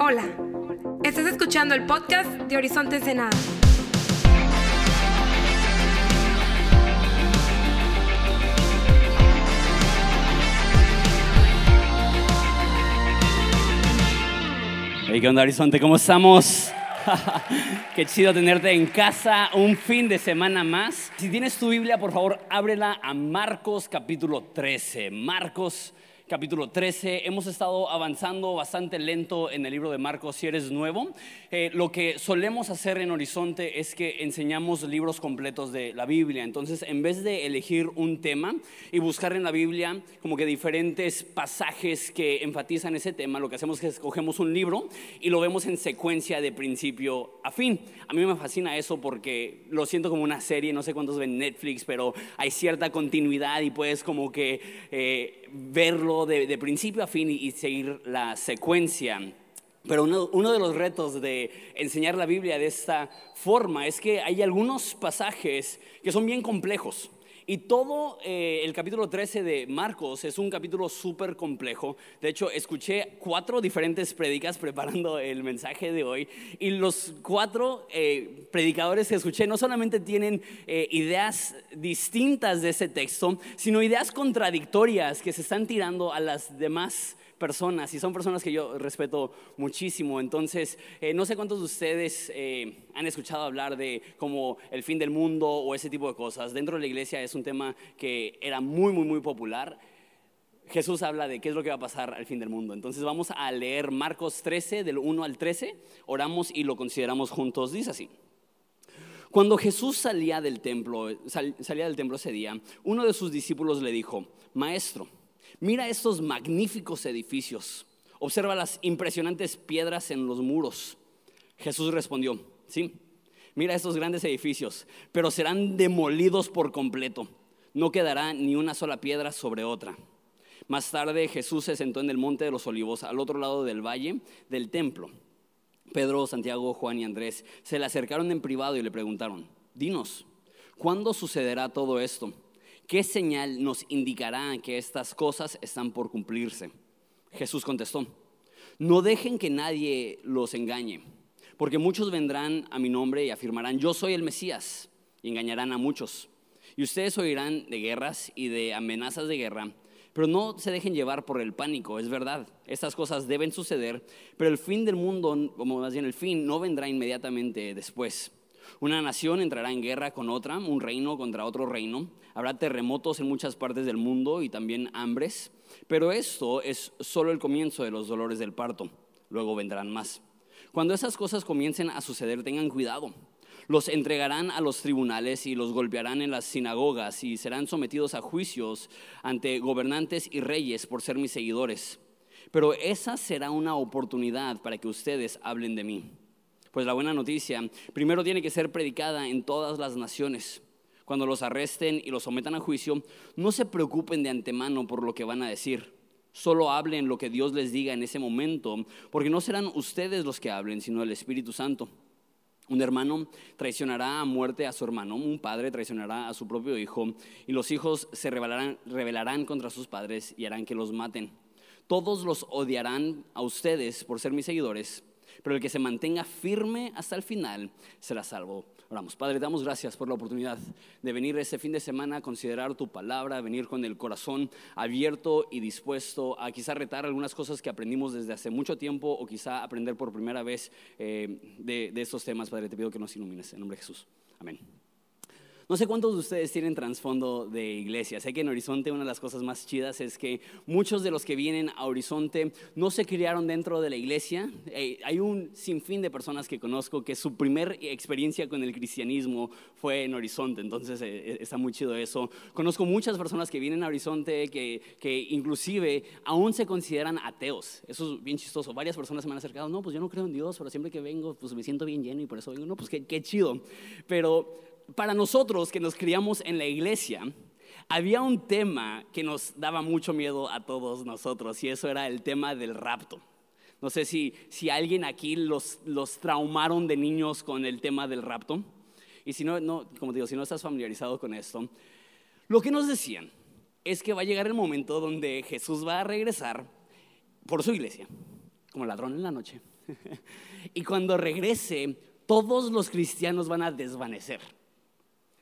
Hola, estás escuchando el podcast de Horizonte Ensenada. Hey, ¿qué onda, Horizonte? ¿Cómo estamos? Qué chido tenerte en casa un fin de semana más. Si tienes tu Biblia, por favor, ábrela a Marcos capítulo 13. Marcos capítulo 13. Hemos estado avanzando bastante lento en el libro de Marcos si eres nuevo. Eh, lo que solemos hacer en Horizonte es que enseñamos libros completos de la Biblia. Entonces, en vez de elegir un tema y buscar en la Biblia como que diferentes pasajes que enfatizan ese tema, lo que hacemos es que escogemos un libro y lo vemos en secuencia de principio a fin. A mí me fascina eso porque lo siento como una serie, no sé cuántos ven Netflix, pero hay cierta continuidad y puedes como que eh, verlo de, principio a fin y, seguir la secuencia. Pero uno, uno, de los retos de enseñar la Biblia de esta forma es que hay algunos pasajes que son bien complejos. Y todo eh, el capítulo 13 de Marcos es un capítulo súper complejo. De hecho, escuché cuatro diferentes predicas preparando el mensaje de hoy. Y los cuatro eh, predicadores que escuché no solamente tienen eh, ideas distintas de ese texto, sino ideas contradictorias que se están tirando a las demás personas y son personas que yo respeto muchísimo. Entonces, eh, no sé cuántos de ustedes eh, han escuchado hablar de como el fin del mundo o ese tipo de cosas. Dentro de la iglesia es un tema que era muy, muy, muy popular. Jesús habla de qué es lo que va a pasar al fin del mundo. Entonces vamos a leer Marcos 13, del 1 al 13, oramos y lo consideramos juntos. Dice así. Cuando Jesús salía del templo, salía del templo ese día, uno de sus discípulos le dijo, Maestro, Mira estos magníficos edificios. Observa las impresionantes piedras en los muros. Jesús respondió, sí, mira estos grandes edificios, pero serán demolidos por completo. No quedará ni una sola piedra sobre otra. Más tarde Jesús se sentó en el monte de los olivos, al otro lado del valle del templo. Pedro, Santiago, Juan y Andrés se le acercaron en privado y le preguntaron, dinos, ¿cuándo sucederá todo esto? ¿Qué señal nos indicará que estas cosas están por cumplirse? Jesús contestó, no dejen que nadie los engañe, porque muchos vendrán a mi nombre y afirmarán, yo soy el Mesías, y engañarán a muchos. Y ustedes oirán de guerras y de amenazas de guerra, pero no se dejen llevar por el pánico, es verdad, estas cosas deben suceder, pero el fin del mundo, como más bien el fin, no vendrá inmediatamente después. Una nación entrará en guerra con otra, un reino contra otro reino. Habrá terremotos en muchas partes del mundo y también hambres. Pero esto es solo el comienzo de los dolores del parto. Luego vendrán más. Cuando esas cosas comiencen a suceder, tengan cuidado. Los entregarán a los tribunales y los golpearán en las sinagogas y serán sometidos a juicios ante gobernantes y reyes por ser mis seguidores. Pero esa será una oportunidad para que ustedes hablen de mí. Pues la buena noticia primero tiene que ser predicada en todas las naciones. Cuando los arresten y los sometan a juicio, no se preocupen de antemano por lo que van a decir. Solo hablen lo que Dios les diga en ese momento, porque no serán ustedes los que hablen, sino el Espíritu Santo. Un hermano traicionará a muerte a su hermano, un padre traicionará a su propio hijo, y los hijos se rebelarán, rebelarán contra sus padres y harán que los maten. Todos los odiarán a ustedes por ser mis seguidores, pero el que se mantenga firme hasta el final será salvo. Oramos, Padre, damos gracias por la oportunidad de venir ese fin de semana a considerar tu palabra, venir con el corazón abierto y dispuesto a quizá retar algunas cosas que aprendimos desde hace mucho tiempo o quizá aprender por primera vez eh, de estos temas. Padre, te pido que nos ilumines. En nombre de Jesús. Amén. No sé cuántos de ustedes tienen trasfondo de iglesia. Sé que en Horizonte una de las cosas más chidas es que muchos de los que vienen a Horizonte no se criaron dentro de la iglesia. Eh, hay un sinfín de personas que conozco que su primer experiencia con el cristianismo fue en Horizonte, entonces eh, eh, está muy chido eso. Conozco muchas personas que vienen a Horizonte que, que inclusive aún se consideran ateos. Eso es bien chistoso. Varias personas se me han acercado, no, pues yo no creo en Dios, pero siempre que vengo, pues me siento bien lleno y por eso vengo. No, pues qué, qué chido. Pero para nosotros que nos criamos en la iglesia, había un tema que nos daba mucho miedo a todos nosotros y eso era el tema del rapto. No sé si, si alguien aquí los, los traumaron de niños con el tema del rapto. Y si no, no, como digo, si no estás familiarizado con esto, lo que nos decían es que va a llegar el momento donde Jesús va a regresar por su iglesia como ladrón en la noche. y cuando regrese, todos los cristianos van a desvanecer.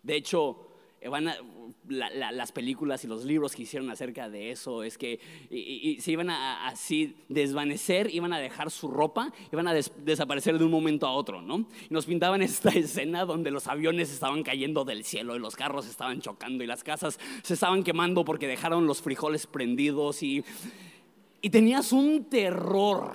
De hecho, eh, van las películas y los libros que hicieron acerca de eso es que se iban a así desvanecer, iban a dejar su ropa, iban a desaparecer de un momento a otro, ¿no? Y nos pintaban esta escena donde los aviones estaban cayendo del cielo y los carros estaban chocando y las casas se estaban quemando porque dejaron los frijoles prendidos y, y tenías un terror.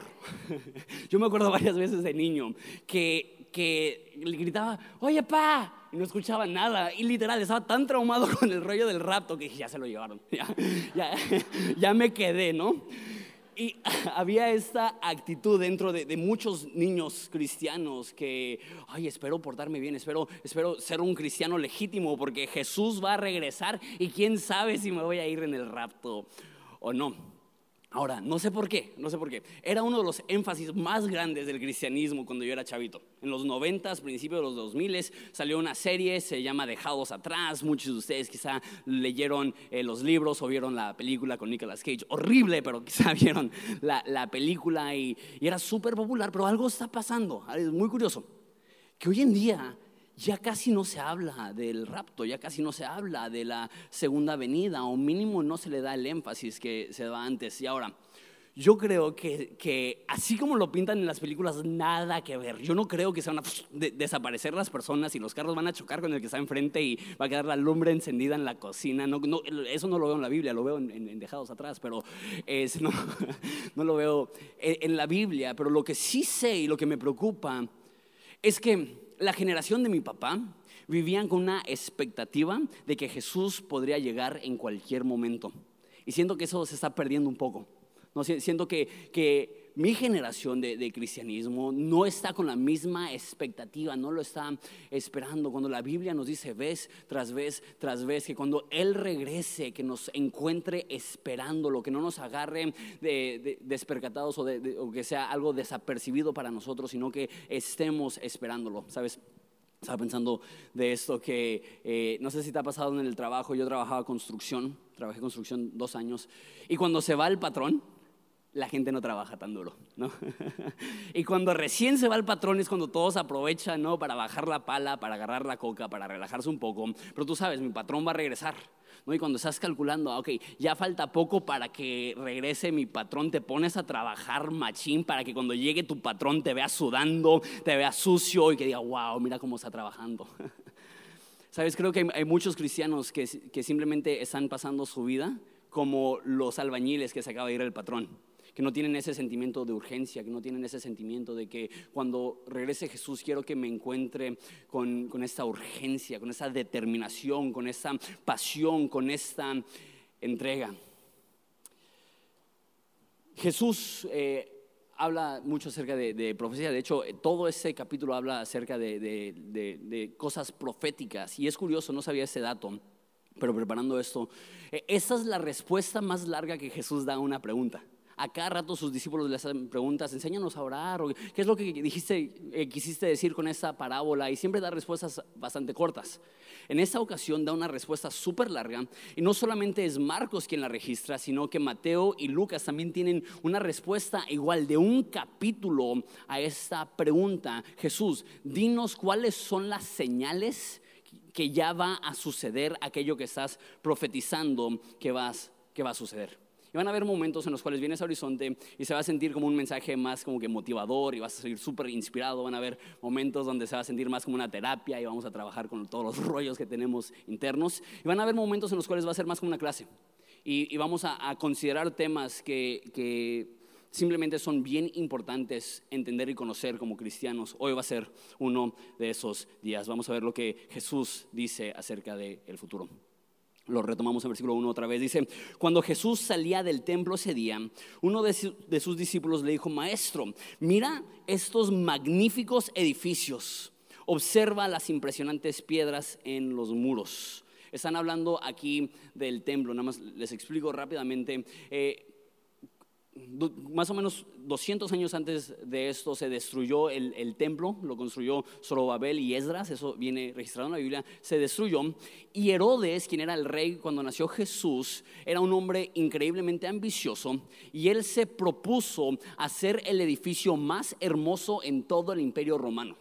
Yo me acuerdo varias veces de niño que, que le gritaba, oye, pa, y no escuchaba nada. Y literal, estaba tan traumado con el rollo del rapto que ya se lo llevaron. Ya, ya, me quedé, ¿no? Y había esta actitud dentro de, muchos niños cristianos que, ay, espero portarme bien, espero, espero ser un cristiano legítimo porque Jesús va a regresar y quién sabe si me voy a ir en el rapto o no. Ahora, no sé por qué, no sé por qué. Era uno de los énfasis más grandes del cristianismo cuando yo era chavito. En los 90, principios de los 2000 salió una serie, se llama Dejados Atrás. Muchos de ustedes quizá leyeron eh, los libros o vieron la película con Nicolas Cage. Horrible, pero quizá vieron la, película y, y era súper popular. Pero algo está pasando, es muy curioso. Que hoy en día ya casi no se habla del rapto, ya casi no se habla de la segunda venida, o mínimo no se le da el énfasis que se daba antes. Y ahora, yo creo que, así como lo pintan en las películas, nada que ver. Yo no creo que se van a desaparecer las personas y los carros van a chocar con el que está enfrente y va a quedar la lumbre encendida en la cocina. No, eso no lo veo en la Biblia, lo veo en, Dejados Atrás, pero no, no lo veo en la Biblia. Pero lo que sí sé y lo que me preocupa es que la generación de mi papá vivían con una expectativa de que Jesús podría llegar en cualquier momento. Y siento que eso se está perdiendo un poco. Siento que, que mi generación de, cristianismo no está con la misma expectativa, no lo está esperando. Cuando la Biblia nos dice vez tras vez tras vez que cuando Él regrese, que nos encuentre esperándolo, que no nos agarre de, despercatados o, o que sea algo desapercibido para nosotros, sino que estemos esperándolo, ¿sabes? Estaba pensando de esto que eh, no sé si te ha pasado en el trabajo, yo trabajaba construcción, trabajé construcción dos años, y cuando se va el patrón, la gente no trabaja tan duro, ¿no? y cuando recién se va el patrón es cuando todos aprovechan, ¿no? Para bajar la pala, para agarrar la coca, para relajarse un poco. Pero tú sabes, mi patrón va a regresar, ¿no? Y cuando estás calculando, ah, ok, ya falta poco para que regrese mi patrón, te pones a trabajar machín para que cuando llegue tu patrón te vea sudando, te vea sucio y que diga, wow, mira cómo está trabajando. Sabes, creo que hay muchos cristianos que, que simplemente están pasando su vida como los albañiles que se acaba de ir el patrón que no tienen ese sentimiento de urgencia, que no tienen ese sentimiento de que cuando regrese Jesús quiero que me encuentre con, con esta urgencia, con esa determinación, con esa pasión, con esta entrega. Jesús eh, habla mucho acerca de, profecía, de hecho todo ese capítulo habla acerca de, de, cosas proféticas. Y es curioso, no sabía ese dato, pero preparando esto, eh, esa es la respuesta más larga que Jesús da a una pregunta a cada rato sus discípulos les hacen preguntas, enséñanos a orar, o qué es lo que dijiste, eh, quisiste decir con esa parábola, y siempre da respuestas bastante cortas. En esta ocasión da una respuesta súper larga, y no solamente es Marcos quien la registra, sino que Mateo y Lucas también tienen una respuesta igual de un capítulo a esta pregunta. Jesús, dinos cuáles son las señales que ya va a suceder aquello que estás profetizando que, vas, que va a suceder. Y van a haber momentos en los cuales vienes a Horizonte y se va a sentir como un mensaje más como que motivador y vas a seguir súper inspirado. Van a haber momentos donde se va a sentir más como una terapia y vamos a trabajar con todos los rollos que tenemos internos. Y van a haber momentos en los cuales va a ser más como una clase. Y, vamos a, considerar temas que, simplemente son bien importantes entender y conocer como cristianos. Hoy va a ser uno de esos días. Vamos a ver lo que Jesús dice acerca del futuro. Lo retomamos en versículo 1 otra vez. Dice, cuando Jesús salía del templo ese día, uno de, sus discípulos le dijo, maestro, mira estos magníficos edificios. Observa las impresionantes piedras en los muros. Están hablando aquí del templo, nada más les explico rápidamente. Eh, más o menos 200 años antes de esto se destruyó el, templo, lo construyó Zorobabel y Esdras, eso viene registrado en la Biblia, se destruyó. Y Herodes, quien era el rey cuando nació Jesús, era un hombre increíblemente ambicioso y él se propuso hacer el edificio más hermoso en todo el imperio romano.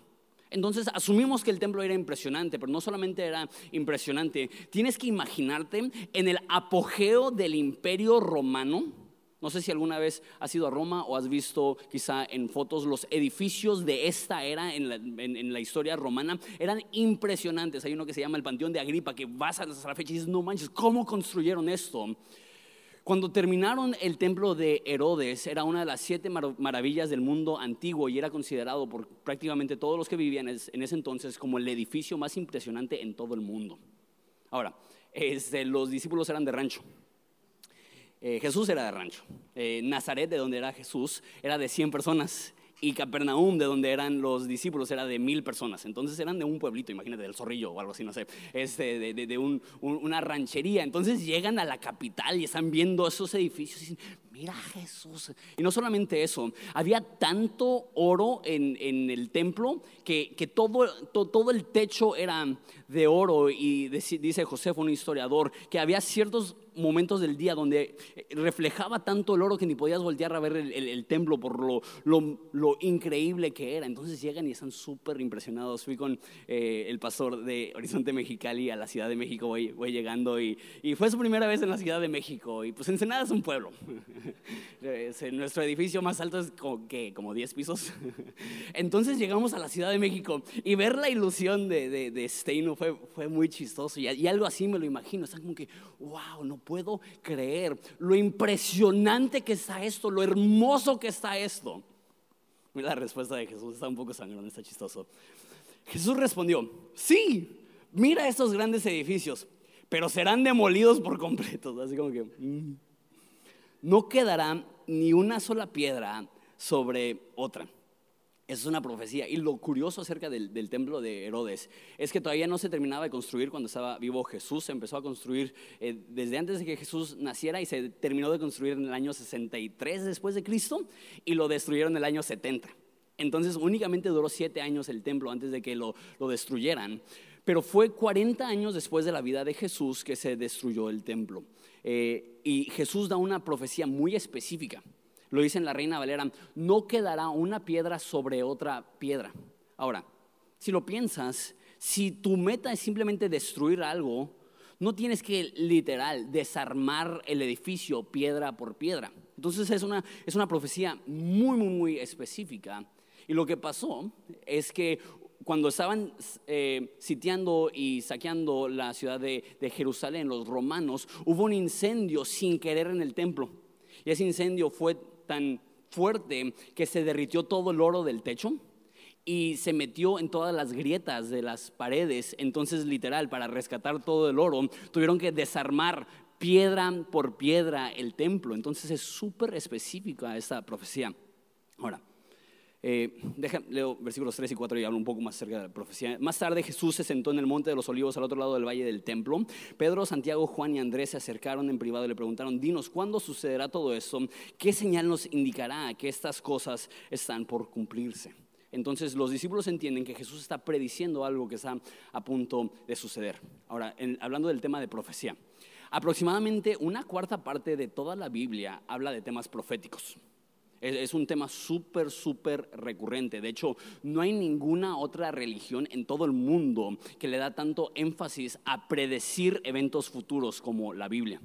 Entonces asumimos que el templo era impresionante, pero no solamente era impresionante, tienes que imaginarte en el apogeo del imperio romano no sé si alguna vez has ido a Roma o has visto quizá en fotos los edificios de esta era en la, historia romana. Eran impresionantes. Hay uno que se llama el Panteón de Agripa, que vas a la fecha y dices, no manches, ¿cómo construyeron esto? Cuando terminaron el templo de Herodes, era una de las siete maravillas del mundo antiguo y era considerado por prácticamente todos los que vivían en ese entonces como el edificio más impresionante en todo el mundo. Ahora, este, los discípulos eran de rancho. Eh, Jesús era de rancho. Eh, Nazaret, de donde era Jesús, era de 100 personas. Y Capernaum, de donde eran los discípulos, era de mil personas. Entonces eran de un pueblito, imagínate, del zorrillo o algo así, no sé, este, de, una ranchería. Entonces llegan a la capital y están viendo esos edificios y dicen, mira Jesús. Y no solamente eso, había tanto oro en, el templo que, todo, todo, el techo era de oro. Y dice José, un historiador, que había ciertos momentos del día donde eh, reflejaba tanto el oro que ni podías voltear a ver el, templo por lo, lo, increíble que era. Entonces llegan y están súper impresionados. Fui con eh, el pastor de Horizonte Mexicali a la Ciudad de México, voy, voy llegando y, y, fue su primera vez en la Ciudad de México. Y pues Ensenada es un pueblo. Nuestro edificio más alto es como, ¿qué? como 10 pisos. Entonces llegamos a la Ciudad de México y ver la ilusión de, de, de Steino fue, fue muy chistoso. Y, y algo así me lo imagino. Está como que, wow, no puedo creer lo impresionante que está esto, lo hermoso que está esto. Mira la respuesta de Jesús, está un poco sangrón, está chistoso. Jesús respondió, sí, mira estos grandes edificios, pero serán demolidos por completo. Así como que, mm". no quedará ni una sola piedra sobre otra. Es una profecía. Y lo curioso acerca del, templo de Herodes es que todavía no se terminaba de construir cuando estaba vivo Jesús. Se empezó a construir eh, desde antes de que Jesús naciera y se terminó de construir en el año 63 después de Cristo y lo destruyeron en el año 70. Entonces únicamente duró siete años el templo antes de que lo, destruyeran. Pero fue 40 años después de la vida de Jesús que se destruyó el templo. Eh, y Jesús da una profecía muy específica. Lo dice en la Reina Valera, no quedará una piedra sobre otra piedra. Ahora, si lo piensas, si tu meta es simplemente destruir algo, no tienes que literal desarmar el edificio piedra por piedra. Entonces es una, es una profecía muy, muy, muy específica. Y lo que pasó es que cuando estaban eh, sitiando y saqueando la ciudad de, de Jerusalén, los romanos, hubo un incendio sin querer en el templo. Y ese incendio fue tan fuerte que se derritió todo el oro del techo y se metió en todas las grietas de las paredes. Entonces, literal, para rescatar todo el oro, tuvieron que desarmar piedra por piedra el templo. Entonces es súper específica esta profecía. Ahora, eh, leo versículos 3 y 4 y hablo un poco más acerca de la profecía. Más tarde Jesús se sentó en el monte de los olivos al otro lado del valle del templo. Pedro, Santiago, Juan y Andrés se acercaron en privado y le preguntaron, dinos, ¿cuándo sucederá todo esto? ¿Qué señal nos indicará que estas cosas están por cumplirse? Entonces los discípulos entienden que Jesús está prediciendo algo que está a punto de suceder. Ahora, hablando del tema de profecía, aproximadamente una cuarta parte de toda la Biblia habla de temas proféticos. Es, un tema súper, súper recurrente. De hecho, no hay ninguna otra religión en todo el mundo que le da tanto énfasis a predecir eventos futuros como la Biblia.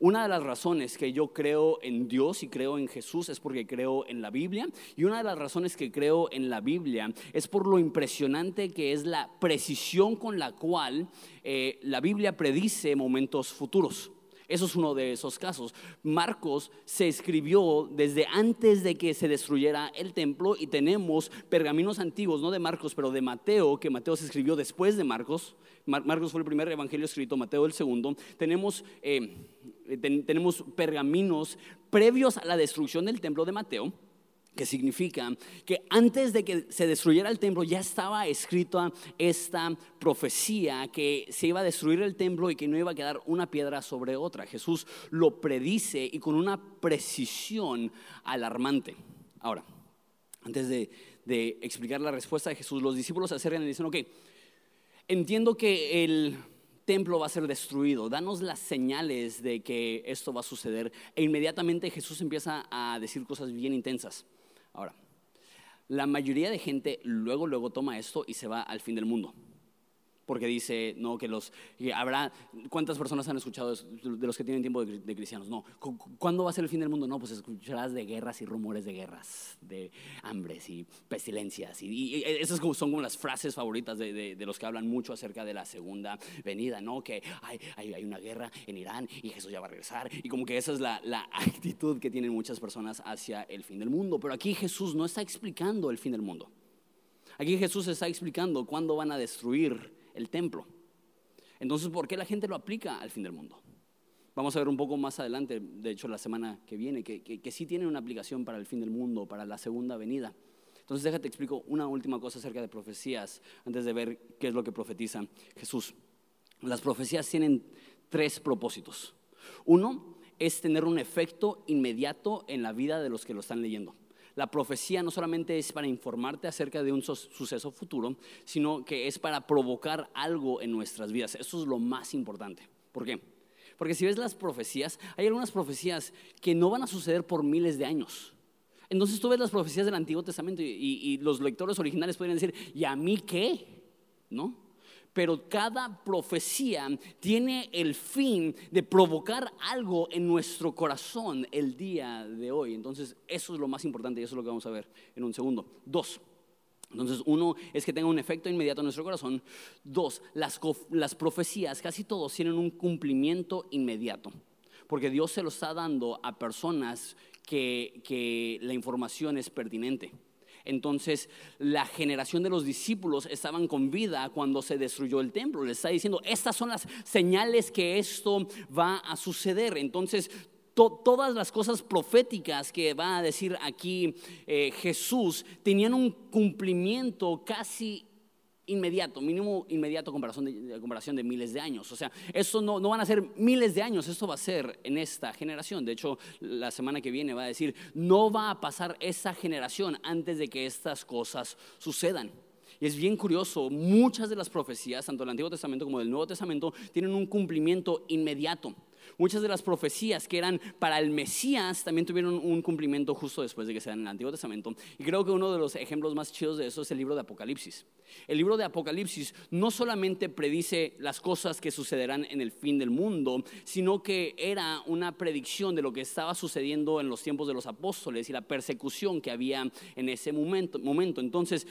Una de las razones que yo creo en Dios y creo en Jesús es porque creo en la Biblia. Y una de las razones que creo en la Biblia es por lo impresionante que es la precisión con la cual eh, la Biblia predice momentos futuros. Eso es uno de esos casos. Marcos se escribió desde antes de que se destruyera el templo y tenemos pergaminos antiguos, no de Marcos, pero de Mateo, que Mateo se escribió después de Marcos. Marcos fue el primer evangelio escrito, Mateo el segundo. Tenemos, eh, tenemos pergaminos previos a la destrucción del templo de Mateo que significa que antes de que se destruyera el templo ya estaba escrita esta profecía que se iba a destruir el templo y que no iba a quedar una piedra sobre otra. Jesús lo predice y con una precisión alarmante. Ahora, antes de, explicar la respuesta de Jesús, los discípulos se acercan y dicen, ok, entiendo que el templo va a ser destruido, danos las señales de que esto va a suceder. E inmediatamente Jesús empieza a decir cosas bien intensas. Ahora, la mayoría de gente luego, luego toma esto y se va al fin del mundo porque dice, no, que los, habrá, ¿cuántas personas han escuchado de los que tienen tiempo de, cristianos? No, ¿cuándo va a ser el fin del mundo? No, pues escucharás de guerras y rumores de guerras, de hambres y pestilencias. Y, esas son como las frases favoritas de, los que hablan mucho acerca de la segunda venida, ¿no? Que hay, hay, una guerra en Irán y Jesús ya va a regresar. Y como que esa es la actitud que tienen muchas personas hacia el fin del mundo. Pero aquí Jesús no está explicando el fin del mundo. Aquí Jesús está explicando cuándo van a destruir el templo. Entonces, ¿por qué la gente lo aplica al fin del mundo? Vamos a ver un poco más adelante, de hecho la semana que viene, que, sí tiene una aplicación para el fin del mundo, para la segunda venida. Entonces déjate explico una última cosa acerca de profecías antes de ver qué es lo que profetiza Jesús. Las profecías tienen tres propósitos. Uno es tener un efecto inmediato en la vida de los que lo están leyendo la profecía no solamente es para informarte acerca de un suceso futuro, sino que es para provocar algo en nuestras vidas. Eso es lo más importante. ¿Por qué? Porque si ves las profecías, hay algunas profecías que no van a suceder por miles de años. Entonces tú ves las profecías del Antiguo Testamento y, los lectores originales pueden decir, ¿y a mí qué? ¿No? Pero cada profecía tiene el fin de provocar algo en nuestro corazón el día de hoy. Entonces, eso es lo más importante y eso es lo que vamos a ver en un segundo. Dos. Entonces, uno es que tenga un efecto inmediato en nuestro corazón. Dos, las, profecías, casi todos tienen un cumplimiento inmediato. Porque Dios se lo está dando a personas que la información es pertinente. Entonces, la generación de los discípulos estaban con vida cuando se destruyó el templo. Les está diciendo, estas son las señales que esto va a suceder. Entonces, todas las cosas proféticas que va a decir aquí eh, Jesús tenían un cumplimiento casi inmediato, mínimo inmediato comparación de, comparación de miles de años. O sea, eso no, no van a ser miles de años, esto va a ser en esta generación. De hecho, la semana que viene va a decir, no va a pasar esa generación antes de que estas cosas sucedan. Y es bien curioso, muchas de las profecías, tanto del Antiguo Testamento como del Nuevo Testamento, tienen un cumplimiento inmediato. Muchas de las profecías que eran para el Mesías también tuvieron un cumplimiento justo después de que se dan en el Antiguo Testamento. Y creo que uno de los ejemplos más chidos de eso es el libro de Apocalipsis. El libro de Apocalipsis no solamente predice las cosas que sucederán en el fin del mundo, sino que era una predicción de lo que estaba sucediendo en los tiempos de los apóstoles y la persecución que había en ese momento. momento. Entonces,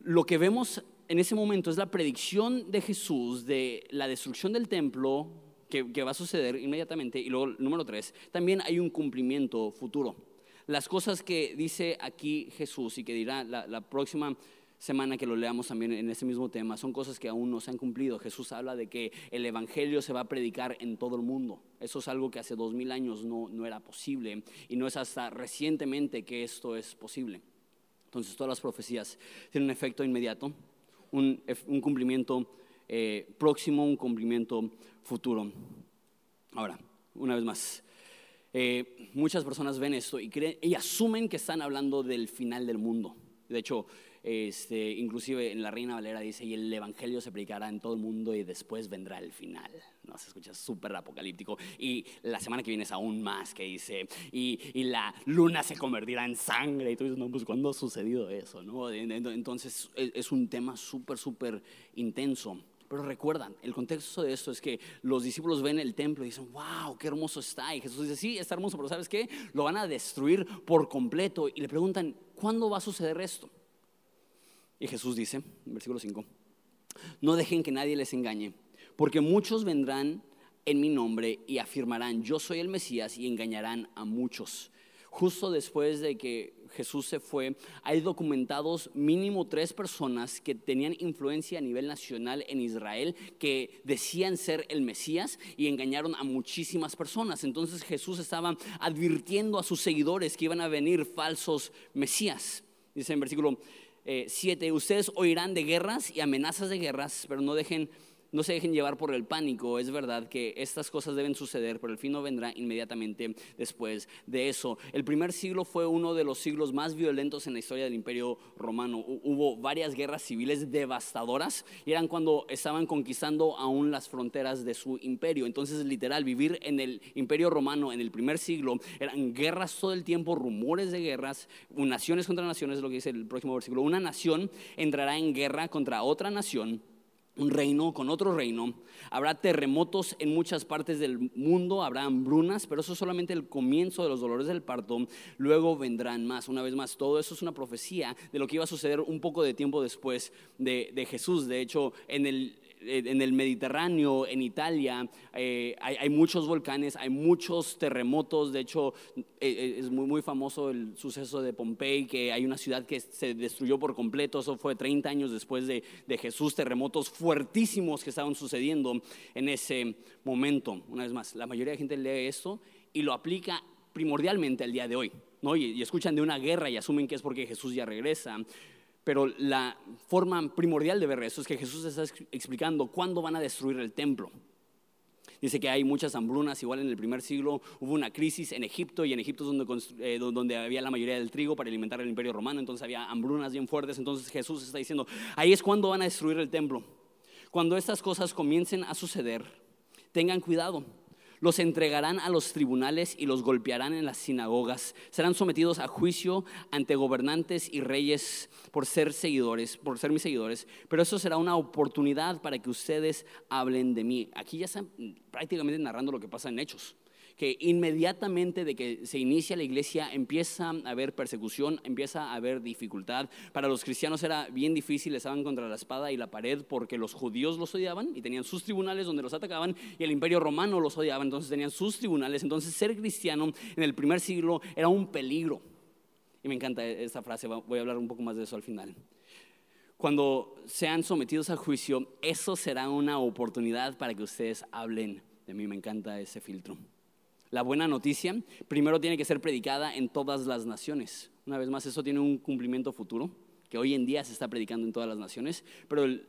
lo que vemos en ese momento es la predicción de Jesús de la destrucción del templo, que, va a suceder inmediatamente. Y luego, número tres, también hay un cumplimiento futuro. Las cosas que dice aquí Jesús y que dirá la, próxima semana que lo leamos también en ese mismo tema, son cosas que aún no se han cumplido. Jesús habla de que el Evangelio se va a predicar en todo el mundo. Eso es algo que hace dos mil años no, no era posible y no es hasta recientemente que esto es posible. Entonces todas las profecías tienen un efecto inmediato, un, un cumplimiento eh, próximo, un cumplimiento futuro. Ahora, una vez más, eh, muchas personas ven esto y, creen, y asumen que están hablando del final del mundo. De hecho, este, inclusive en la Reina Valera dice, y el Evangelio se predicará en todo el mundo y después vendrá el final. No se escucha súper apocalíptico. Y la semana que viene es aún más que dice, y, y, la luna se convertirá en sangre. Y tú dices, no, pues ¿cuándo ha sucedido eso? ¿no? Entonces es un tema súper, súper intenso. Pero recuerdan, el contexto de esto es que los discípulos ven el templo y dicen, wow, qué hermoso está. Y Jesús dice, sí, está hermoso, pero ¿sabes qué? Lo van a destruir por completo. Y le preguntan, ¿cuándo va a suceder esto? Y Jesús dice, en versículo 5, no dejen que nadie les engañe, porque muchos vendrán en mi nombre y afirmarán, yo soy el Mesías y engañarán a muchos. justo después de que Jesús se fue, hay documentados mínimo tres personas que tenían influencia a nivel nacional en Israel, que decían ser el Mesías y engañaron a muchísimas personas. Entonces Jesús estaba advirtiendo a sus seguidores que iban a venir falsos Mesías. Dice en versículo 7, eh, ustedes oirán de guerras y amenazas de guerras, pero no dejen no se dejen llevar por el pánico. Es verdad que estas cosas deben suceder, pero el fin no vendrá inmediatamente después de eso. El primer siglo fue uno de los siglos más violentos en la historia del Imperio Romano. Hubo varias guerras civiles devastadoras y eran cuando estaban conquistando aún las fronteras de su imperio. Entonces, literal, vivir en el Imperio Romano en el primer siglo eran guerras todo el tiempo, rumores de guerras, naciones contra naciones, es lo que dice el próximo versículo. Una nación entrará en guerra contra otra nación un reino con otro reino. Habrá terremotos en muchas partes del mundo, habrá hambrunas, pero eso es solamente el comienzo de los dolores del parto. Luego vendrán más. Una vez más, todo eso es una profecía de lo que iba a suceder un poco de tiempo después de, de Jesús. De hecho, en el en el Mediterráneo, en Italia, eh, hay, muchos volcanes, hay muchos terremotos. De hecho, eh, es muy, famoso el suceso de Pompey, que hay una ciudad que se destruyó por completo. Eso fue 30 años después de, Jesús, terremotos fuertísimos que estaban sucediendo en ese momento. Una vez más, la mayoría de gente lee esto y lo aplica primordialmente al día de hoy. y, escuchan de una guerra y asumen que es porque Jesús ya regresa. Pero la forma primordial de ver eso es que Jesús está explicando cuándo van a destruir el templo. Dice que hay muchas hambrunas, igual en el primer siglo hubo una crisis en Egipto y en Egipto es donde, eh, donde había la mayoría del trigo para alimentar el imperio romano, entonces había hambrunas bien fuertes, entonces Jesús está diciendo, ahí es cuando van a destruir el templo. Cuando estas cosas comiencen a suceder, tengan cuidado los entregarán a los tribunales y los golpearán en las sinagogas. Serán sometidos a juicio ante gobernantes y reyes por ser seguidores, por ser mis seguidores. Pero eso será una oportunidad para que ustedes hablen de mí. Aquí ya están prácticamente narrando lo que pasa en Hechos que inmediatamente de que se inicia la iglesia empieza a haber persecución, empieza a haber dificultad. Para los cristianos era bien difícil, estaban contra la espada y la pared porque los judíos los odiaban y tenían sus tribunales donde los atacaban y el imperio romano los odiaba, entonces tenían sus tribunales. Entonces ser cristiano en el primer siglo era un peligro. Y me encanta esta frase, voy a hablar un poco más de eso al final cuando sean sometidos a juicio, eso será una oportunidad para que ustedes hablen de mí. Me encanta ese filtro. La buena noticia primero tiene que ser predicada en todas las naciones. Una vez más, eso tiene un cumplimiento futuro, que hoy en día se está predicando en todas las naciones, pero el,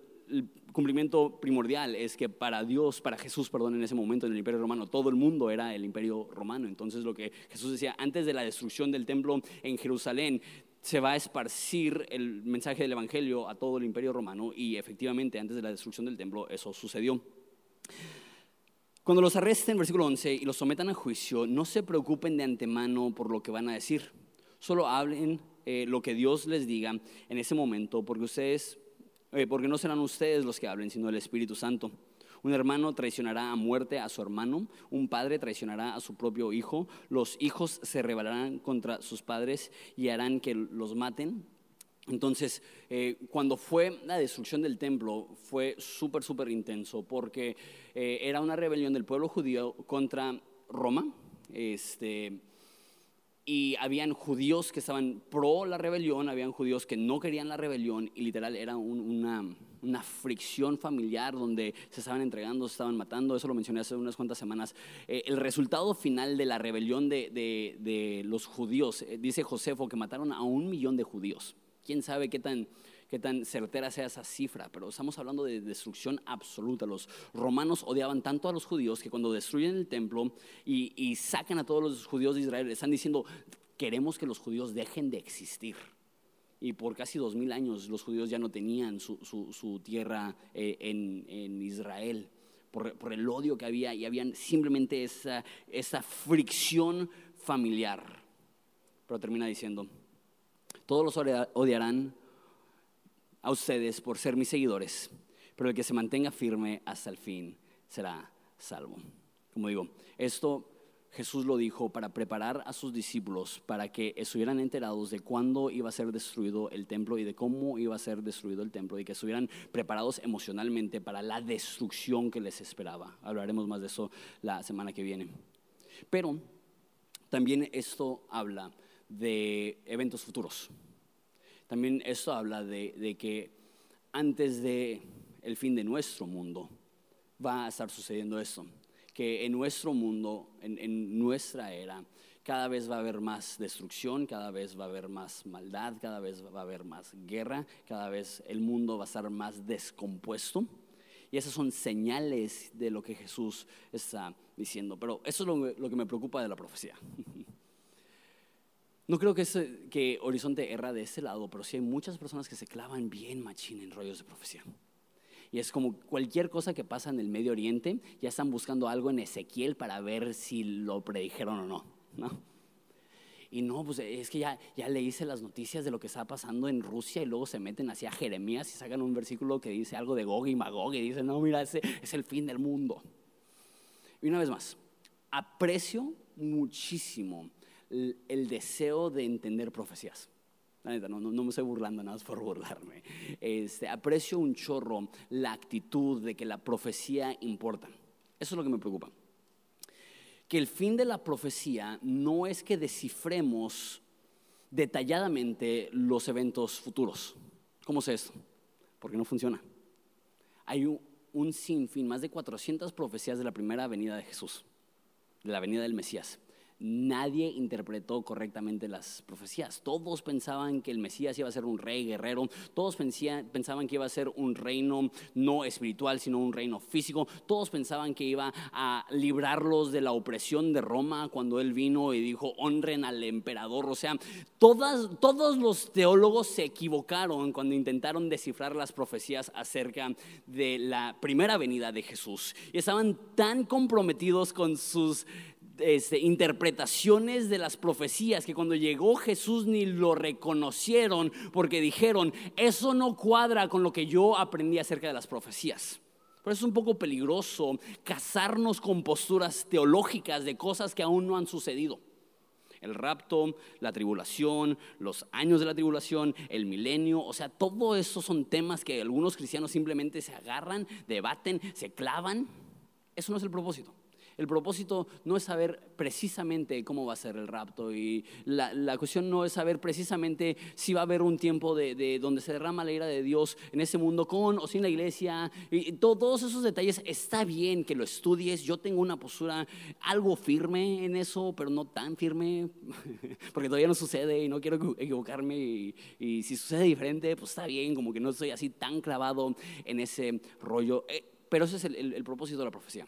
cumplimiento primordial es que para Dios, para Jesús, perdón, en ese momento en el Imperio Romano, todo el mundo era el Imperio Romano. Entonces lo que Jesús decía, antes de la destrucción del templo en Jerusalén, se va a esparcir el mensaje del Evangelio a todo el Imperio Romano y efectivamente antes de la destrucción del templo eso sucedió. Cuando los arresten, versículo 11, y los sometan a juicio, no se preocupen de antemano por lo que van a decir. Solo hablen eh, lo que Dios les diga en ese momento, porque ustedes, eh, porque no serán ustedes los que hablen, sino el Espíritu Santo. Un hermano traicionará a muerte a su hermano, un padre traicionará a su propio hijo, los hijos se rebelarán contra sus padres y harán que los maten. Entonces, eh, cuando fue la destrucción del templo, fue súper, súper intenso, porque eh, era una rebelión del pueblo judío contra Roma. Este, y habían judíos que estaban pro la rebelión, habían judíos que no querían la rebelión, y literal era una, una, fricción familiar donde se estaban entregando, se estaban matando, eso lo mencioné hace unas cuantas semanas. Eh, el resultado final de la rebelión de, de, de los judíos, dice Josefo, que mataron a un millón de judíos. Quién sabe qué tan, qué tan certera sea esa cifra, pero estamos hablando de destrucción absoluta. Los romanos odiaban tanto a los judíos que cuando destruyen el templo y, sacan a todos los judíos de Israel, están diciendo, queremos que los judíos dejen de existir. Y por casi dos mil años los judíos ya no tenían su, tierra eh, en, Israel. Por, el odio que había y habían simplemente esa, esa fricción familiar. Pero termina diciendo, todos los odiarán a ustedes por ser mis seguidores, pero el que se mantenga firme hasta el fin será salvo. Como digo, esto Jesús lo dijo para preparar a sus discípulos para que estuvieran enterados de cuándo iba a ser destruido el templo y de cómo iba a ser destruido el templo y que estuvieran preparados emocionalmente para la destrucción que les esperaba. Hablaremos más de eso la semana que viene. Pero también esto habla de eventos futuros. También esto habla de, que antes de el fin de nuestro mundo va a estar sucediendo esto. Que en nuestro mundo, en nuestra era, cada vez va a haber más destrucción, cada vez va a haber más maldad, cada vez va a haber más guerra, cada vez el mundo va a estar más descompuesto. Y esas son señales de lo que Jesús está diciendo. Pero eso es lo, que me preocupa de la profecía. No creo que, Horizonte erra de ese lado, pero sí hay muchas personas que se clavan bien machín en rollos de profecía. Y es como cualquier cosa que pasa en el Medio Oriente, ya están buscando algo en Ezequiel para ver si lo predijeron o no. ¿no? Y no, pues es que ya, ya le hice las noticias de lo que está pasando en Rusia y luego se meten hacia Jeremías y sacan un versículo que dice algo de Gog y Magog y dicen, no, mira, ese es el fin del mundo. Y una vez más, aprecio muchísimo el, deseo de entender profecías. no, me estoy burlando nada más por burlarme. Este, aprecio un chorro la actitud de que la profecía importa. Eso es lo que me preocupa que el fin de la profecía no es que descifremos detalladamente los eventos futuros. ¿Cómo es esto? Porque no funciona. Hay un, sinfín, más de 400 profecías de la primera venida de Jesús, de la venida del Mesías nadie interpretó correctamente las profecías. Todos pensaban que el Mesías iba a ser un rey guerrero, todos pensaban que iba a ser un reino no espiritual, sino un reino físico, todos pensaban que iba a librarlos de la opresión de Roma cuando él vino y dijo, honren al emperador. O sea, todos los teólogos se equivocaron cuando intentaron descifrar las profecías acerca de la primera venida de Jesús. Y estaban tan comprometidos con sus este, interpretaciones de las profecías que cuando llegó Jesús ni lo reconocieron porque dijeron, eso no cuadra con lo que yo aprendí acerca de las profecías. Por eso es un poco peligroso casarnos con posturas teológicas de cosas que aún no han sucedido. El rapto, la tribulación, los años de la tribulación, el milenio, o sea, todo eso son temas que algunos cristianos simplemente se agarran, debaten, se clavan. Eso no es el propósito. El propósito no es saber precisamente cómo va a ser el rapto y la, cuestión no es saber precisamente si va a haber un tiempo de, donde se derrama la ira de Dios en ese mundo con o sin la iglesia. Y todos esos detalles está bien que lo estudies. Yo tengo una postura algo firme en eso, pero no tan firme porque todavía no sucede y no quiero equivocarme. Y, si sucede diferente, pues está bien, como que no estoy así tan clavado en ese rollo. Eh, pero ese es el propósito de la profecía.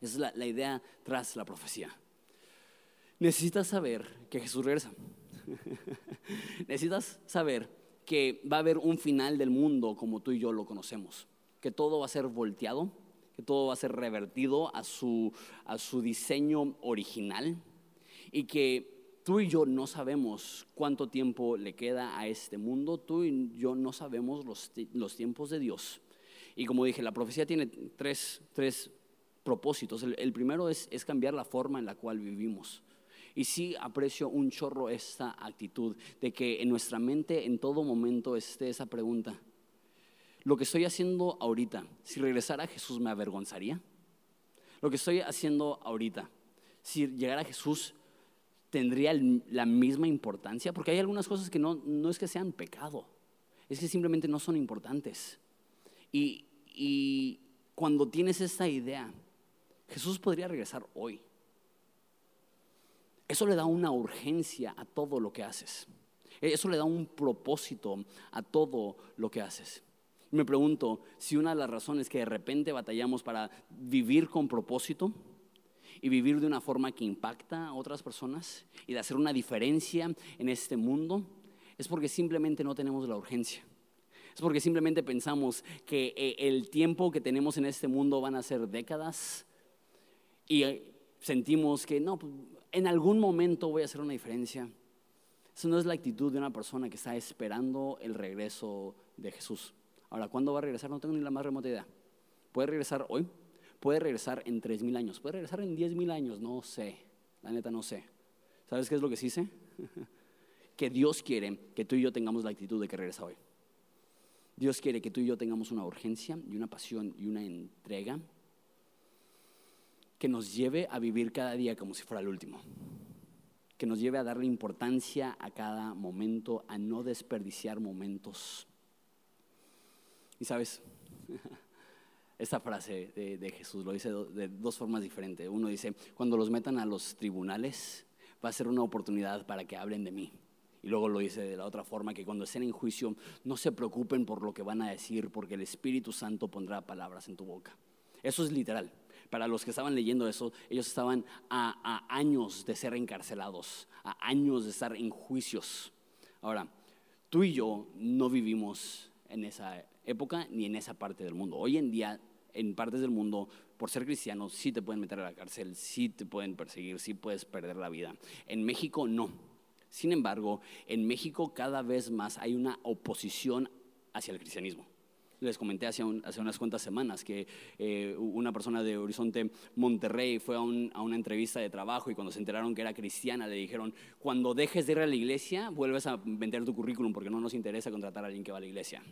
Esa es la, idea tras la profecía. Necesitas saber que Jesús regresa. Necesitas saber que va a haber un final del mundo como tú y yo lo conocemos. Que todo va a ser volteado, que todo va a ser revertido a su, a su diseño original y que tú y yo no sabemos cuánto tiempo le queda a este mundo, tú y yo no sabemos los, los tiempos de Dios. Y como dije, la profecía tiene tres, tres propósitos. El, primero es, es, cambiar la forma en la cual vivimos. Y sí aprecio un chorro esta actitud de que en nuestra mente en todo momento esté esa pregunta. Lo que estoy haciendo ahorita, si regresara a Jesús me avergonzaría. Lo que estoy haciendo ahorita, si llegara a Jesús tendría la misma importancia, porque hay algunas cosas que no, no es que sean pecado, es que simplemente no son importantes. Y, y cuando tienes esta idea, Jesús podría regresar hoy. Eso le da una urgencia a todo lo que haces. Eso le da un propósito a todo lo que haces. Me pregunto si una de las razones que de repente batallamos para vivir con propósito y vivir de una forma que impacta a otras personas y de hacer una diferencia en este mundo es porque simplemente no tenemos la urgencia. Es porque simplemente pensamos que eh, el tiempo que tenemos en este mundo van a ser décadas, y eh, sentimos que no, pues, en algún momento voy a hacer una diferencia. Eso no es la actitud de una persona que está esperando el regreso de Jesús. Ahora, ¿cuándo va a regresar? No tengo ni la más remota idea. ¿Puede regresar hoy? ¿Puede regresar en tres mil años? ¿Puede regresar en diez mil años? No sé. La neta no sé. ¿Sabes qué es lo que sí sé? que Dios quiere que tú y yo tengamos la actitud de que regresa hoy. Dios quiere que tú y yo tengamos una urgencia y una pasión y una entrega que nos lleve a vivir cada día como si fuera el último. que nos lleve a darle importancia a cada momento, a no desperdiciar momentos. Y sabes, esta frase de, Jesús lo dice de dos formas diferentes. Uno dice, cuando los metan a los tribunales, va a ser una oportunidad para que hablen de mí. Y luego lo dice de la otra forma, que cuando estén en juicio no se preocupen por lo que van a decir, porque el Espíritu Santo pondrá palabras en tu boca. Eso es literal. Para los que estaban leyendo eso, ellos estaban a, años de ser encarcelados, a años de estar en juicios. Ahora, tú y yo no vivimos en esa época ni en esa parte del mundo. Hoy en día, en partes del mundo, por ser cristiano, sí te pueden meter a la cárcel, sí te pueden perseguir, sí puedes perder la vida. En México no. Sin embargo, en México cada vez más hay una oposición hacia el cristianismo. Les comenté hace, unas cuantas semanas que eh, una persona de Horizonte Monterrey fue a, a, una entrevista de trabajo y cuando se enteraron que era cristiana le dijeron, cuando dejes de ir a la iglesia, vuelves a vender tu currículum porque no nos interesa contratar a alguien que va a la iglesia.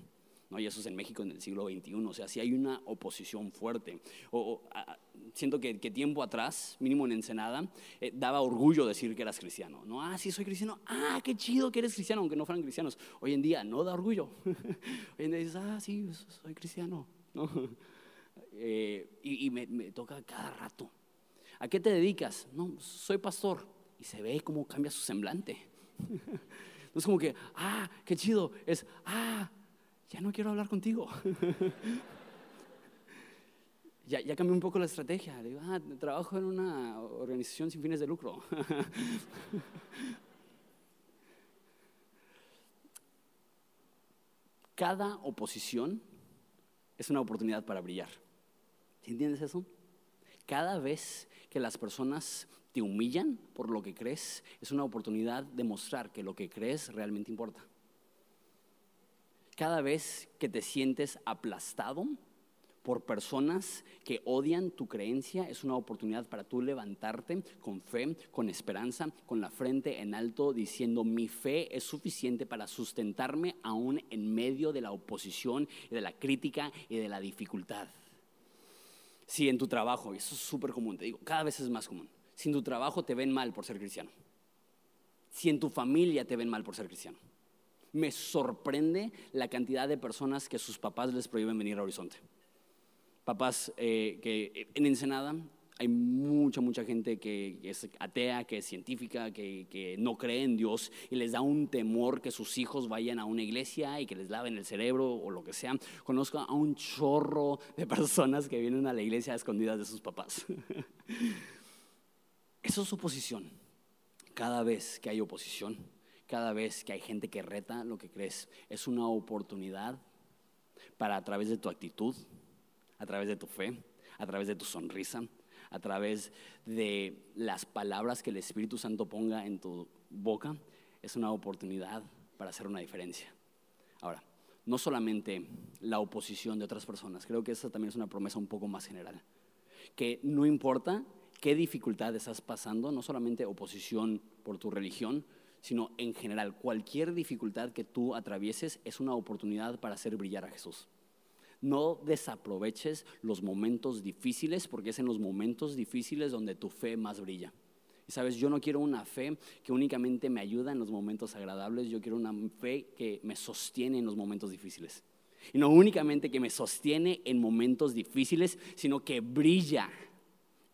Y eso es en México en el siglo XXI. O sea, si hay una oposición fuerte. O, siento que, tiempo atrás, mínimo en Ensenada, eh, daba orgullo decir que eras cristiano. ¿no? Ah, sí, soy cristiano. Ah, qué chido que eres cristiano, aunque no fueran cristianos. Hoy en día no da orgullo. Hoy en día dices, ah, sí, soy cristiano. Eh, y, me, toca cada rato. ¿A qué te dedicas? No, soy pastor. Y se ve cómo cambia su semblante. No es como que, ah, qué chido. Es, ah, ya no quiero hablar contigo. ya, cambié un poco la estrategia. Digo, ah, trabajo en una organización sin fines de lucro. Cada oposición es una oportunidad para brillar. ¿Entiendes eso? Cada vez que las personas te humillan por lo que crees, es una oportunidad de mostrar que lo que crees realmente importa. Cada vez que te sientes aplastado por personas que odian tu creencia, es una oportunidad para tú levantarte con fe, con esperanza, con la frente en alto, diciendo mi fe es suficiente para sustentarme aún en medio de la oposición y de la crítica y de la dificultad. Si en tu trabajo, y eso es súper común, te digo, cada vez es más común, si en tu trabajo te ven mal por ser cristiano, si en tu familia te ven mal por ser cristiano, me sorprende la cantidad de personas que sus papás les prohíben venir a Horizonte. Papás eh, que en Ensenada hay mucha, mucha gente que es atea, que es científica, que, que, no cree en Dios y les da un temor que sus hijos vayan a una iglesia y que les laven el cerebro o lo que sea. Conozco a un chorro de personas que vienen a la iglesia a escondidas de sus papás. Eso es oposición. Cada vez que hay oposición, cada vez que hay gente que reta lo que crees. Es una oportunidad para a través de tu actitud, a través de tu fe, a través de tu sonrisa, a través de las palabras que el Espíritu Santo ponga en tu boca, es una oportunidad para hacer una diferencia. Ahora, no solamente la oposición de otras personas, creo que esa también es una promesa un poco más general, que no importa qué dificultad estás pasando, no solamente oposición por tu religión, sino en general, cualquier dificultad que tú atravieses es una oportunidad para hacer brillar a Jesús. No desaproveches los momentos difíciles porque es en los momentos difíciles donde tu fe más brilla. Y sabes, yo no quiero una fe que únicamente me ayuda en los momentos agradables, yo quiero una fe que me sostiene en los momentos difíciles. Y no únicamente que me sostiene en momentos difíciles, sino que brilla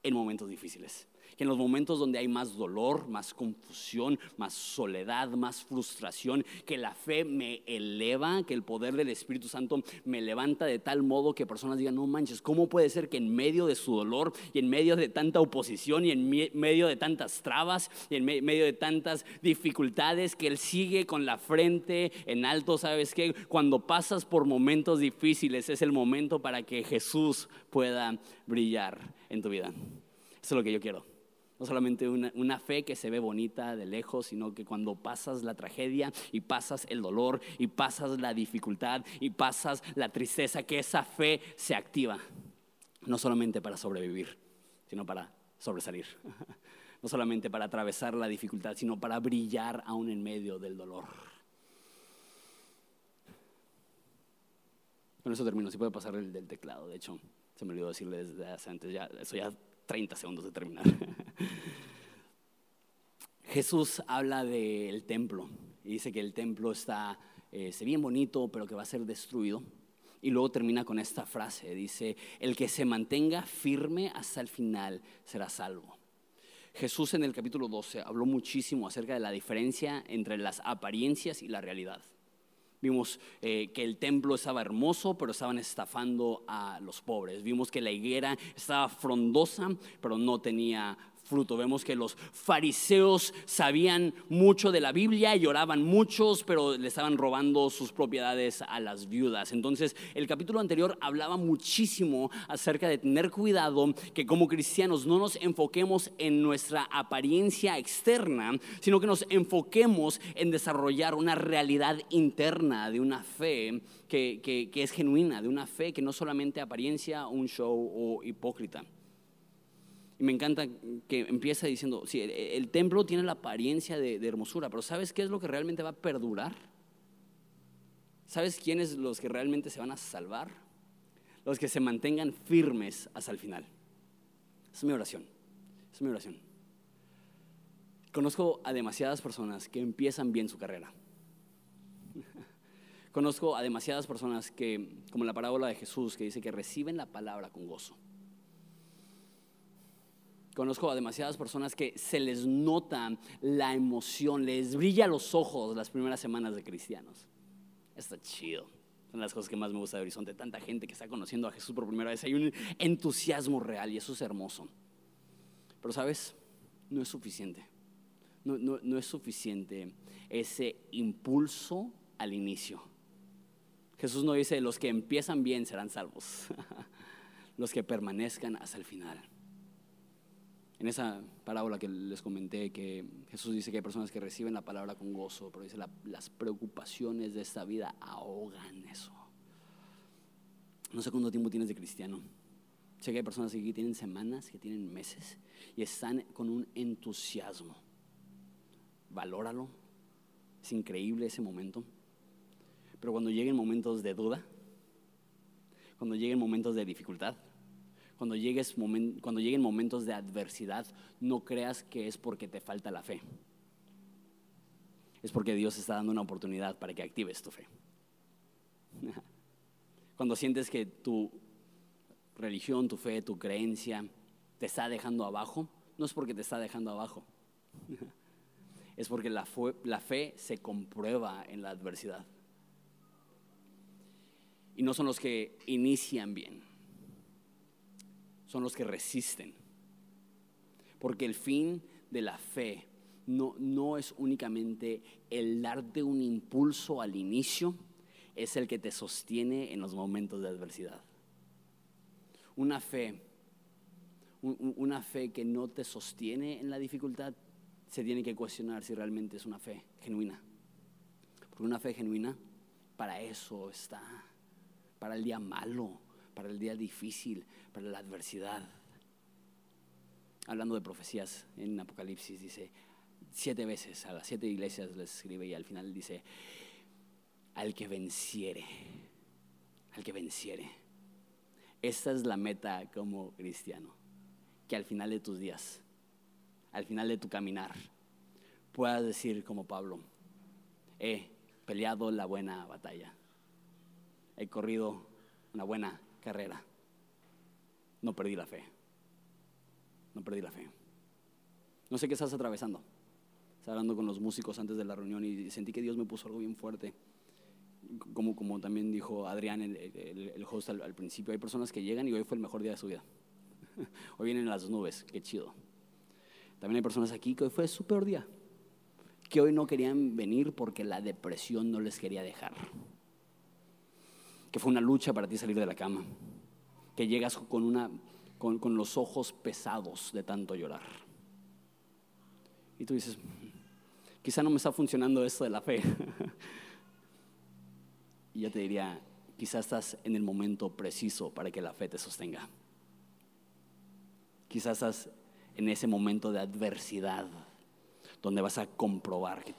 en momentos difíciles que en los momentos donde hay más dolor, más confusión, más soledad, más frustración, que la fe me eleva, que el poder del Espíritu Santo me levanta de tal modo que personas digan, no manches, ¿cómo puede ser que en medio de su dolor y en medio de tanta oposición y en medio de tantas trabas y en medio de tantas dificultades, que Él sigue con la frente en alto? ¿Sabes qué? Cuando pasas por momentos difíciles es el momento para que Jesús pueda brillar en tu vida. Eso es lo que yo quiero. No solamente una, fe que se ve bonita de lejos, sino que cuando pasas la tragedia y pasas el dolor y pasas la dificultad y pasas la tristeza, que esa fe se activa. No solamente para sobrevivir, sino para sobresalir. No solamente para atravesar la dificultad, sino para brillar aún en medio del dolor. Con eso termino. Si puede pasar el del teclado. De hecho, se me olvidó decirles desde antes. Ya, eso ya 30 segundos de terminar. Jesús habla del templo y dice que el templo está, eh, se bien bonito, pero que va a ser destruido. Y luego termina con esta frase, dice, el que se mantenga firme hasta el final será salvo. Jesús en el capítulo 12 habló muchísimo acerca de la diferencia entre las apariencias y la realidad. Vimos eh, que el templo estaba hermoso, pero estaban estafando a los pobres. Vimos que la higuera estaba frondosa, pero no tenía fruto. Vemos que los fariseos sabían mucho de la Biblia y oraban muchos, pero le estaban robando sus propiedades a las viudas. Entonces, el capítulo anterior hablaba muchísimo acerca de tener cuidado que como cristianos no nos enfoquemos en nuestra apariencia externa, sino que nos enfoquemos en desarrollar una realidad interna de una fe que, que es genuina, de una fe que no solamente apariencia un show o hipócrita. Y me encanta que empieza diciendo, sí, el, templo tiene la apariencia de, hermosura, pero ¿sabes qué es lo que realmente va a perdurar? ¿Sabes quiénes los que realmente se van a salvar? Los que se mantengan firmes hasta el final. Es mi oración. Es mi oración. Conozco a demasiadas personas que empiezan bien su carrera. Conozco a demasiadas personas que, como la parábola de Jesús, que dice que reciben la palabra con gozo Conozco a demasiadas personas que se les nota la emoción, les brilla los ojos las primeras semanas de cristianos. Está chido. Son las cosas que más me gusta de Horizonte. Tanta gente que está conociendo a Jesús por primera vez. Hay un entusiasmo real y eso es hermoso. Pero sabes, no es suficiente. No, no es suficiente ese impulso al inicio. Jesús no dice, los que empiezan bien serán salvos. los que permanezcan hasta el final. En esa parábola que les comenté, que Jesús dice que hay personas que reciben la palabra con gozo, pero dice las preocupaciones de esta vida ahogan eso. No sé cuánto tiempo tienes de cristiano. Sé que hay personas que tienen semanas, que tienen meses y están con un entusiasmo. Valóralo. Es increíble ese momento. Pero cuando lleguen momentos de duda, cuando lleguen momentos de dificultad, cuando, llegues cuando lleguen momentos de adversidad, no creas que es porque te falta la fe. Es porque Dios está dando una oportunidad para que actives tu fe. Cuando sientes que tu religión, tu fe, tu creencia te está dejando abajo, no es porque te está dejando abajo. Es porque la, la fe se comprueba en la adversidad. Y no son los que inician bien son los que resisten. Porque el fin de la fe no, no es únicamente el darte un impulso al inicio, es el que te sostiene en los momentos de adversidad. Una fe, una fe que no te sostiene en la dificultad, se tiene que cuestionar si realmente es una fe genuina. Porque una fe genuina, para eso está, para el día malo, para el día difícil, para la adversidad. Hablando de profecías en Apocalipsis, dice siete veces a las siete iglesias les escribe y al final dice, al que venciere, al que venciere. Esta es la meta como cristiano, que al final de tus días, al final de tu caminar, puedas decir como Pablo, he peleado la buena batalla, he corrido una buena carrera. No perdí la fe. No perdí la fe. No sé qué estás atravesando. Estaba hablando con los músicos antes de la reunión y sentí que Dios me puso algo bien fuerte. Como, como también dijo Adrián, el, el, host al, principio, hay personas que llegan y hoy fue el mejor día de su vida. hoy vienen las nubes, qué chido. También hay personas aquí que hoy fue su peor día. Que hoy no querían venir porque la depresión no les quería dejar que fue una lucha para ti salir de la cama, que llegas con, una, con, con los ojos pesados de tanto llorar. Y tú dices, quizá no me está funcionando esto de la fe. y yo te diría, quizá estás en el momento preciso para que la fe te sostenga. Quizás estás en ese momento de adversidad donde vas a comprobar que,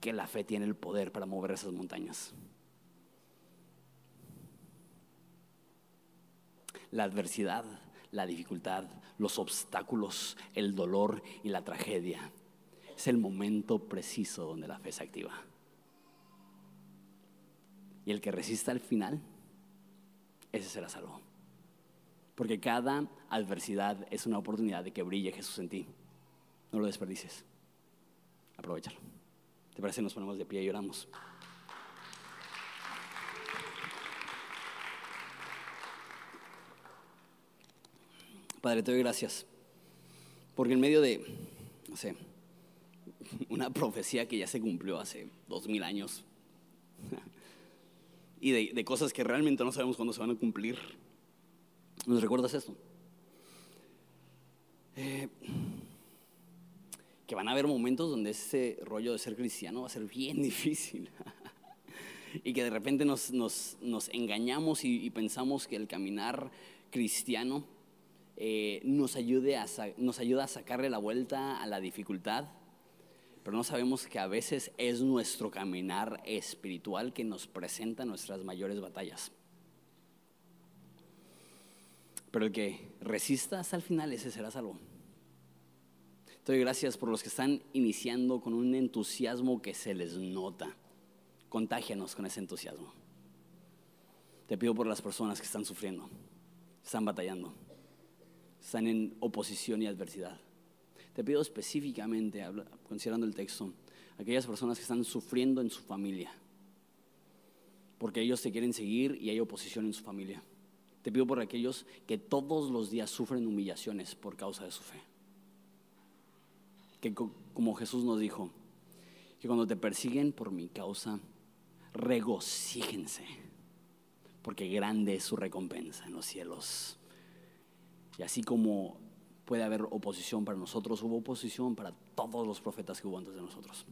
que la fe tiene el poder para mover esas montañas. La adversidad, la dificultad, los obstáculos, el dolor y la tragedia es el momento preciso donde la fe se activa. Y el que resista al final, ese será salvo. Porque cada adversidad es una oportunidad de que brille Jesús en ti. No lo desperdicies. Aprovechalo. ¿Te parece? Nos ponemos de pie y oramos. Padre, te doy gracias. Porque en medio de, no sé, una profecía que ya se cumplió hace dos mil años y de, cosas que realmente no sabemos cuándo se van a cumplir, ¿nos recuerdas esto? Eh, que van a haber momentos donde ese rollo de ser cristiano va a ser bien difícil. y que de repente nos, engañamos y, pensamos que el caminar cristiano eh, nos, ayude a, nos ayuda a sacarle la vuelta a la dificultad, pero no sabemos que a veces es nuestro caminar espiritual que nos presenta nuestras mayores batallas. Pero el que resista hasta el final, ese será salvo. Te doy gracias por los que están iniciando con un entusiasmo que se les nota. Contágianos con ese entusiasmo. Te pido por las personas que están sufriendo, están batallando, están en oposición y adversidad. Te pido específicamente, considerando el texto, aquellas personas que están sufriendo en su familia, porque ellos te quieren seguir y hay oposición en su familia. Te pido por aquellos que todos los días sufren humillaciones por causa de su fe que como Jesús nos dijo, que cuando te persiguen por mi causa, regocíjense, porque grande es su recompensa en los cielos. Y así como puede haber oposición para nosotros, hubo oposición para todos los profetas que hubo antes de nosotros.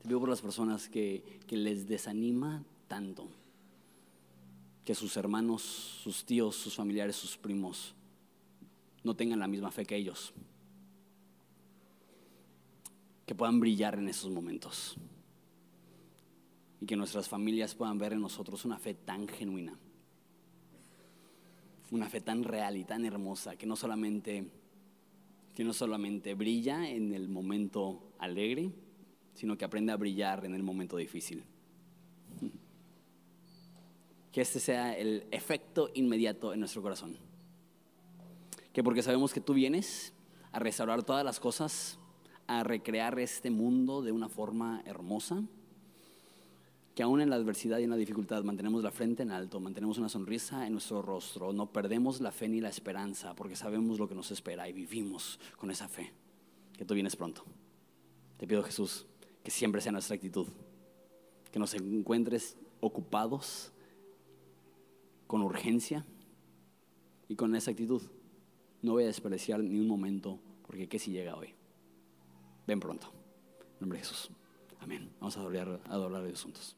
Te pido por las personas que, que les desanima tanto que sus hermanos, sus tíos, sus familiares, sus primos no tengan la misma fe que ellos que puedan brillar en esos momentos. Y que nuestras familias puedan ver en nosotros una fe tan genuina. Una fe tan real y tan hermosa que no solamente que no solamente brilla en el momento alegre, sino que aprende a brillar en el momento difícil. Que este sea el efecto inmediato en nuestro corazón. Que porque sabemos que tú vienes a restaurar todas las cosas, a recrear este mundo de una forma hermosa, que aún en la adversidad y en la dificultad mantenemos la frente en alto, mantenemos una sonrisa en nuestro rostro, no perdemos la fe ni la esperanza, porque sabemos lo que nos espera y vivimos con esa fe, que tú vienes pronto. Te pido Jesús que siempre sea nuestra actitud, que nos encuentres ocupados, con urgencia y con esa actitud. No voy a desperdiciar ni un momento, porque qué si llega hoy ven pronto. En nombre de Jesús. Amén. Vamos a adorar, a adorar Dios juntos.